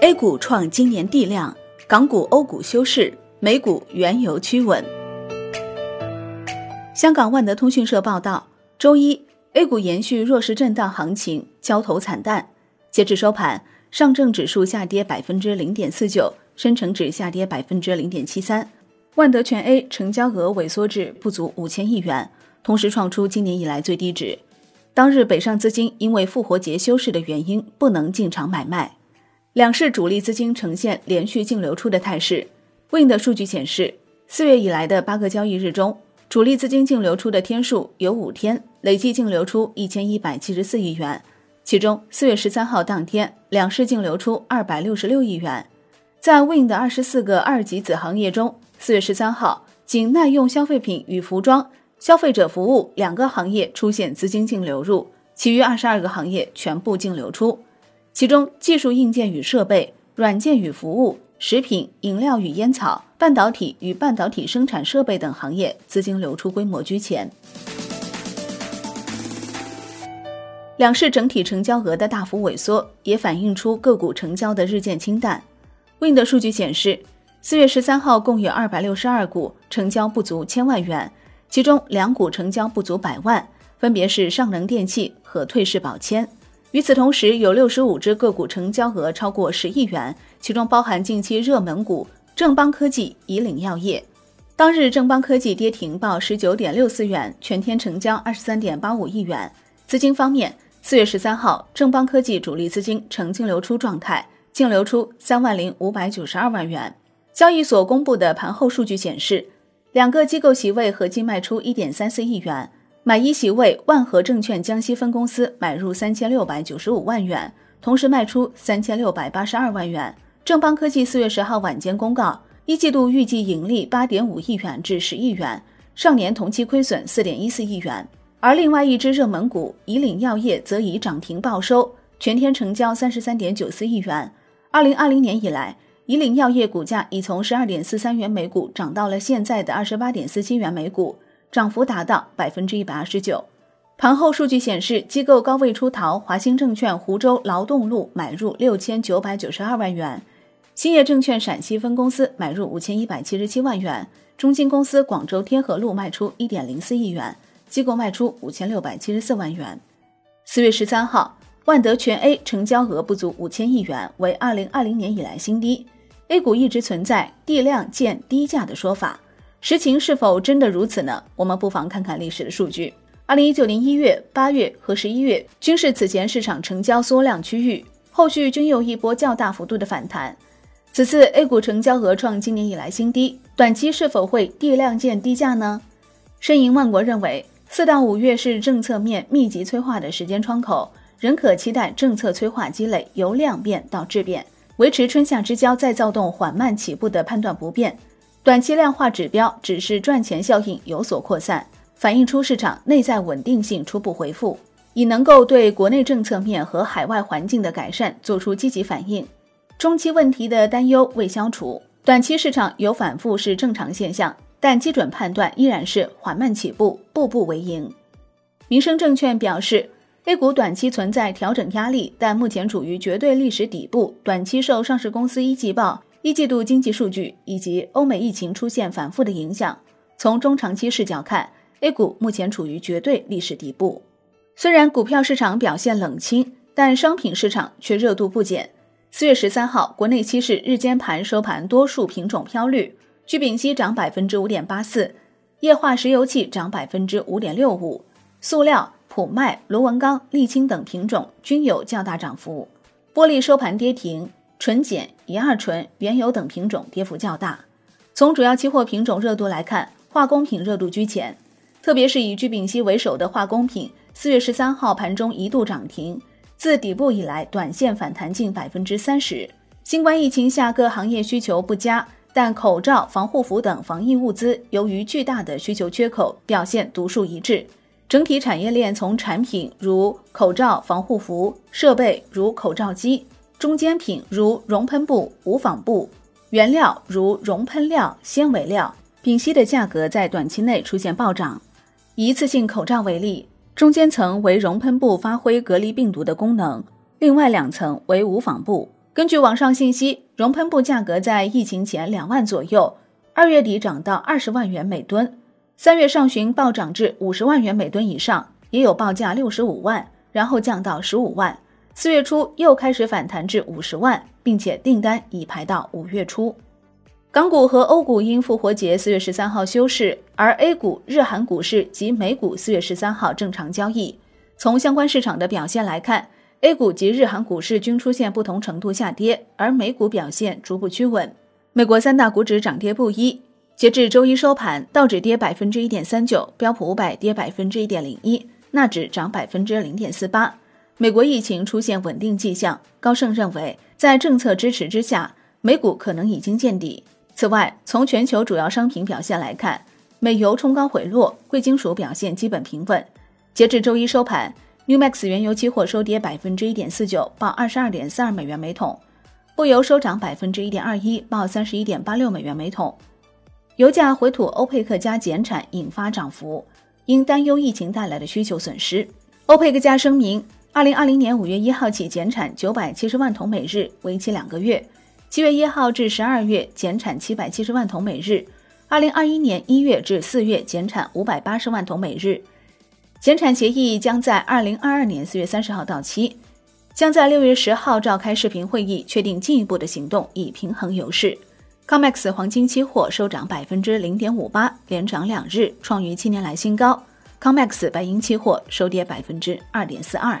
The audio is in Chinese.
A 股创今年地量，港股、欧股休市，美股原油趋稳。香港万德通讯社报道，周一 A 股延续弱势震荡行情，交投惨淡。截至收盘，上证指数下跌百分之零点四九，深成指下跌百分之零点七三，万德全 A 成交额萎缩至不足五千亿元，同时创出今年以来最低值。当日北上资金因为复活节休市的原因，不能进场买卖。两市主力资金呈现连续净流出的态势。Win 的数据显示，四月以来的八个交易日中，主力资金净流出的天数有五天，累计净流出一千一百七十四亿元。其中，四月十三号当天，两市净流出二百六十六亿元。在 Win 的二十四个二级子行业中，四月十三号，仅耐用消费品与服装、消费者服务两个行业出现资金净流入，其余二十二个行业全部净流出。其中，技术硬件与设备、软件与服务、食品饮料与烟草、半导体与半导体生产设备等行业资金流出规模居前。两市整体成交额的大幅萎缩，也反映出个股成交的日渐清淡。Win 的数据显示，四月十三号共有二百六十二股成交不足千万元，其中两股成交不足百万，分别是上能电器和退市宝铅。与此同时，有六十五只个股成交额超过十亿元，其中包含近期热门股正邦科技、以岭药业。当日正邦科技跌停报十九点六四元，全天成交二十三点八五亿元。资金方面，四月十三号，正邦科技主力资金呈净流出状态，净流出三万零五百九十二万元。交易所公布的盘后数据显示，两个机构席位合计卖出一点三四亿元。买一席位，万和证券江西分公司买入三千六百九十五万元，同时卖出三千六百八十二万元。正邦科技四月十号晚间公告，一季度预计盈利八点五亿元至十亿元，上年同期亏损四点一四亿元。而另外一只热门股以岭药业则以涨停报收，全天成交三十三点九四亿元。二零二零年以来，以岭药业股价已从十二点四三元每股涨到了现在的二十八点四七元每股。涨幅达到百分之一百二十九。盘后数据显示，机构高位出逃，华兴证券湖州劳动路买入六千九百九十二万元，兴业证券陕西分公司买入五千一百七十七万元，中金公司广州天河路卖出一点零四亿元，机构卖出五千六百七十四万元。四月十三号，万德全 A 成交额不足五千亿元，为二零二零年以来新低。A 股一直存在地量见低价的说法。实情是否真的如此呢？我们不妨看看历史的数据。二零一九年一月、八月和十一月均是此前市场成交缩量区域，后续均有一波较大幅度的反弹。此次 A 股成交额创今年以来新低，短期是否会地量见低价呢？申银万国认为，四到五月是政策面密集催化的时间窗口，仍可期待政策催化积累由量变到质变，维持春夏之交再躁动缓慢起步的判断不变。短期量化指标只是赚钱效应有所扩散，反映出市场内在稳定性初步回复，已能够对国内政策面和海外环境的改善做出积极反应。中期问题的担忧未消除，短期市场有反复是正常现象，但基准判断依然是缓慢起步，步步为营。民生证券表示，A 股短期存在调整压力，但目前处于绝对历史底部，短期受上市公司一季报。一季度经济数据以及欧美疫情出现反复的影响，从中长期视角看，A 股目前处于绝对历史底部。虽然股票市场表现冷清，但商品市场却热度不减。四月十三号，国内期市日间盘收盘多数品种飘绿，聚丙烯涨百分之五点八四，液化石油气涨百分之五点六五，塑料、普麦、螺纹钢、沥青等品种均有较大涨幅，玻璃收盘跌停。纯碱、乙二醇、原油等品种跌幅较大。从主要期货品种热度来看，化工品热度居前，特别是以聚丙烯为首的化工品，四月十三号盘中一度涨停，自底部以来短线反弹近百分之三十。新冠疫情下各行业需求不佳，但口罩、防护服等防疫物资由于巨大的需求缺口，表现独树一帜。整体产业链从产品如口罩、防护服，设备如口罩机。中间品如熔喷布、无纺布，原料如熔喷料、纤维料，丙烯的价格在短期内出现暴涨。以一次性口罩为例，中间层为熔喷布，发挥隔离病毒的功能；另外两层为无纺布，根据网上信息，熔喷布价格在疫情前两万左右，二月底涨到二十万元每吨，三月上旬暴涨至五十万元每吨以上，也有报价六十五万，然后降到十五万。四月初又开始反弹至五十万，并且订单已排到五月初。港股和欧股因复活节四月十三号休市，而 A 股、日韩股市及美股四月十三号正常交易。从相关市场的表现来看，A 股及日韩股市均出现不同程度下跌，而美股表现逐步趋稳。美国三大股指涨跌不一，截至周一收盘，道指跌百分之一点三九，标普五百跌百分之一点零一，纳指涨百分之零点四八。美国疫情出现稳定迹象，高盛认为，在政策支持之下，美股可能已经见底。此外，从全球主要商品表现来看，美油冲高回落，贵金属表现基本平稳。截至周一收盘，New Max 原油期货收跌百分之一点四九，报二十二点四二美元每桶；布油收涨百分之一点二一，报三十一点八六美元每桶。油价回吐欧佩克加减产引发涨幅，因担忧疫情带来的需求损失。欧佩克加声明。二零二零年五月一号起减产九百七十万桶每日，为期两个月；七月一号至十二月减产七百七十万桶每日；二零二一年一月至四月减产五百八十万桶每日。减产协议将在二零二二年四月三十号到期，将在六月十号召开视频会议，确定进一步的行动，以平衡油市。COMEX 黄金期货收涨百分之零点五八，连涨两日，创于七年来新高。COMEX 白银期货收跌百分之二点四二。